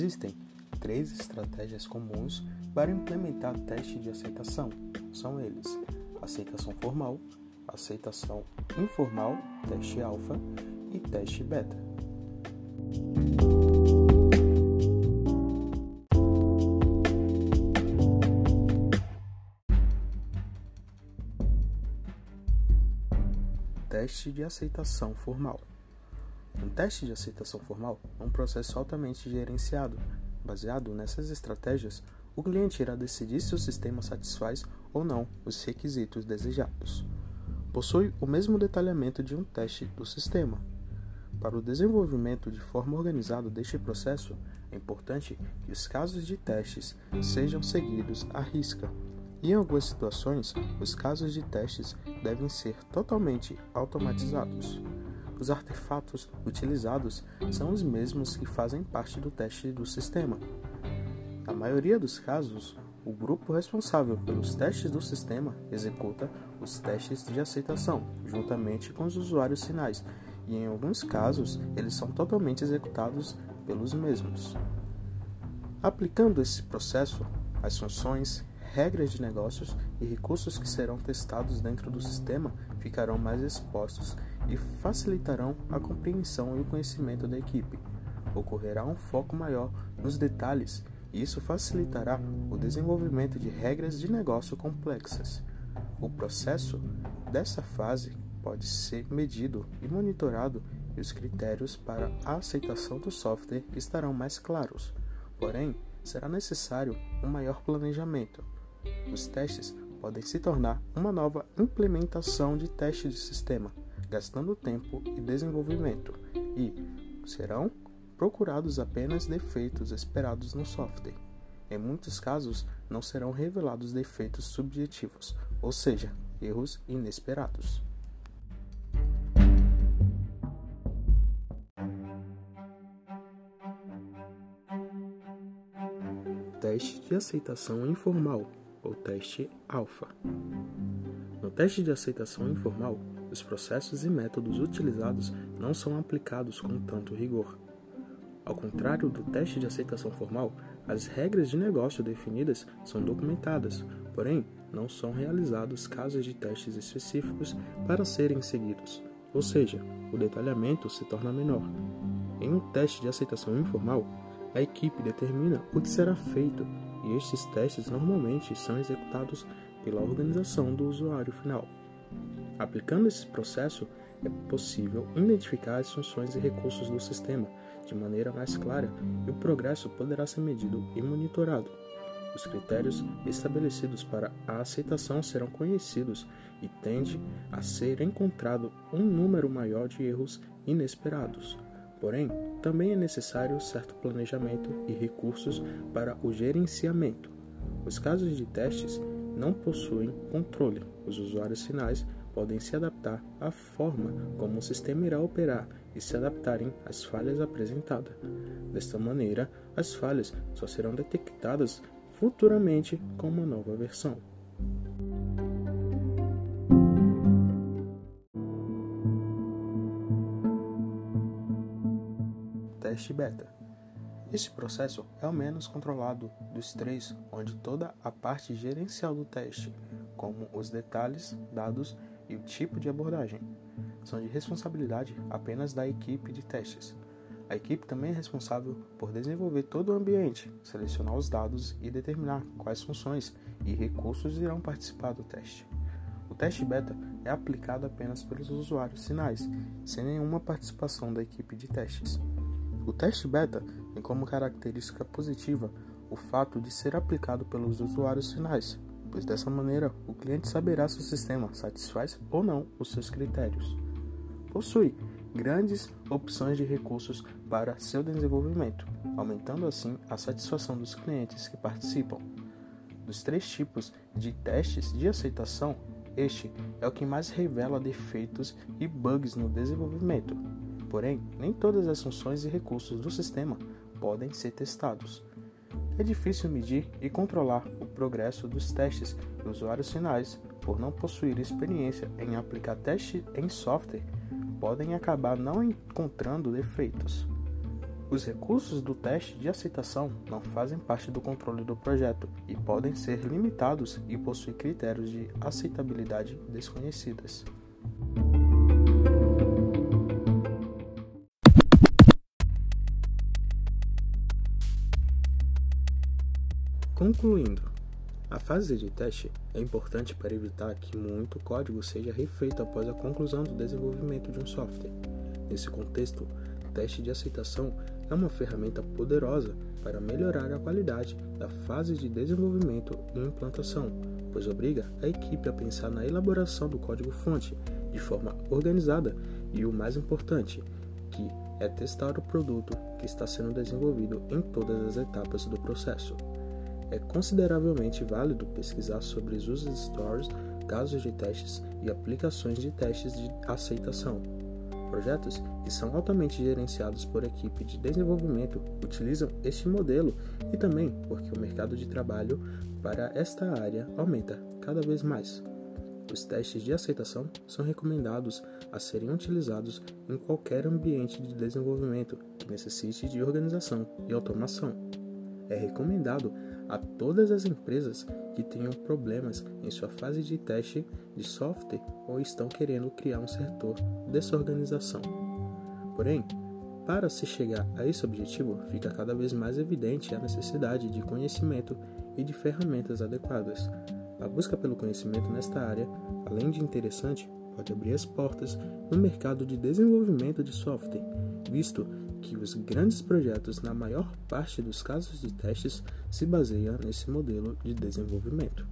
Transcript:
Existem três estratégias comuns para implementar teste de aceitação. São eles: aceitação formal, aceitação informal, teste alfa e teste beta. Teste de aceitação formal. Um teste de aceitação formal é um processo altamente gerenciado. Baseado nessas estratégias, o cliente irá decidir se o sistema satisfaz ou não os requisitos desejados. Possui o mesmo detalhamento de um teste do sistema. Para o desenvolvimento de forma organizada deste processo, é importante que os casos de testes sejam seguidos à risca. E em algumas situações, os casos de testes devem ser totalmente automatizados. Os artefatos utilizados são os mesmos que fazem parte do teste do sistema. Na maioria dos casos, o grupo responsável pelos testes do sistema executa os testes de aceitação, juntamente com os usuários finais, e em alguns casos eles são totalmente executados pelos mesmos. Aplicando esse processo, as funções, regras de negócios e recursos que serão testados dentro do sistema ficarão mais expostos e facilitarão a compreensão e o conhecimento da equipe. Ocorrerá um foco maior nos detalhes e isso facilitará o desenvolvimento de regras de negócio complexas. O processo dessa fase pode ser medido e monitorado e os critérios para a aceitação do software estarão mais claros. Porém, será necessário um maior planejamento. Os testes podem se tornar uma nova implementação de teste de sistema, gastando tempo e desenvolvimento, e serão procurados apenas defeitos esperados no software. Em muitos casos, não serão revelados defeitos subjetivos, ou seja, erros inesperados. Teste de aceitação informal, ou teste alfa. No teste de aceitação informal, os processos e métodos utilizados não são aplicados com tanto rigor. Ao contrário do teste de aceitação formal, as regras de negócio definidas são documentadas, porém, não são realizados casos de testes específicos para serem seguidos, ou seja, o detalhamento se torna menor. Em um teste de aceitação informal, a equipe determina o que será feito e estes testes normalmente são executados pela organização do usuário final. Aplicando esse processo, é possível identificar as funções e recursos do sistema de maneira mais clara e o progresso poderá ser medido e monitorado. Os critérios estabelecidos para a aceitação serão conhecidos e tende a ser encontrado um número maior de erros inesperados. Porém, também é necessário certo planejamento e recursos para o gerenciamento. Os casos de testes não possuem controle. Os usuários finais podem se adaptar à forma como o sistema irá operar e se adaptarem às falhas apresentadas. Desta maneira, as falhas só serão detectadas futuramente com uma nova versão. Teste beta. Este processo é o menos controlado dos três, onde toda a parte gerencial do teste, como os detalhes, dados e o tipo de abordagem, são de responsabilidade apenas da equipe de testes. A equipe também é responsável por desenvolver todo o ambiente, selecionar os dados e determinar quais funções e recursos irão participar do teste. O teste beta é aplicado apenas pelos usuários finais, sem nenhuma participação da equipe de testes. O teste beta tem como característica positiva o fato de ser aplicado pelos usuários finais, pois dessa maneira o cliente saberá se o sistema satisfaz ou não os seus critérios. Possui grandes opções de recursos para seu desenvolvimento, aumentando assim a satisfação dos clientes que participam. Dos três tipos de testes de aceitação, este é o que mais revela defeitos e bugs no desenvolvimento. Porém, nem todas as funções e recursos do sistema podem ser testados. É difícil medir e controlar o progresso dos testes de usuários finais por não possuir experiência em aplicar testes em software, podem acabar não encontrando defeitos. Os recursos do teste de aceitação não fazem parte do controle do projeto e podem ser limitados e possuem critérios de aceitabilidade desconhecidas. Concluindo, a fase de teste é importante para evitar que muito código seja refeito após a conclusão do desenvolvimento de um software. Nesse contexto, teste de aceitação é uma ferramenta poderosa para melhorar a qualidade da fase de desenvolvimento e implantação, pois obriga a equipe a pensar na elaboração do código-fonte de forma organizada e, o mais importante, que é testar o produto que está sendo desenvolvido em todas as etapas do processo é consideravelmente válido pesquisar sobre os user stories, casos de testes e aplicações de testes de aceitação. Projetos que são altamente gerenciados por equipe de desenvolvimento utilizam este modelo e também porque o mercado de trabalho para esta área aumenta cada vez mais. Os testes de aceitação são recomendados a serem utilizados em qualquer ambiente de desenvolvimento que necessite de organização e automação. É recomendado a todas as empresas que tenham problemas em sua fase de teste de software ou estão querendo criar um setor dessa organização. Porém, para se chegar a esse objetivo, fica cada vez mais evidente a necessidade de conhecimento e de ferramentas adequadas. A busca pelo conhecimento nesta área, além de interessante, pode abrir as portas no mercado de desenvolvimento de software, visto que os grandes projetos, na maior parte dos casos de testes, se baseiam nesse modelo de desenvolvimento.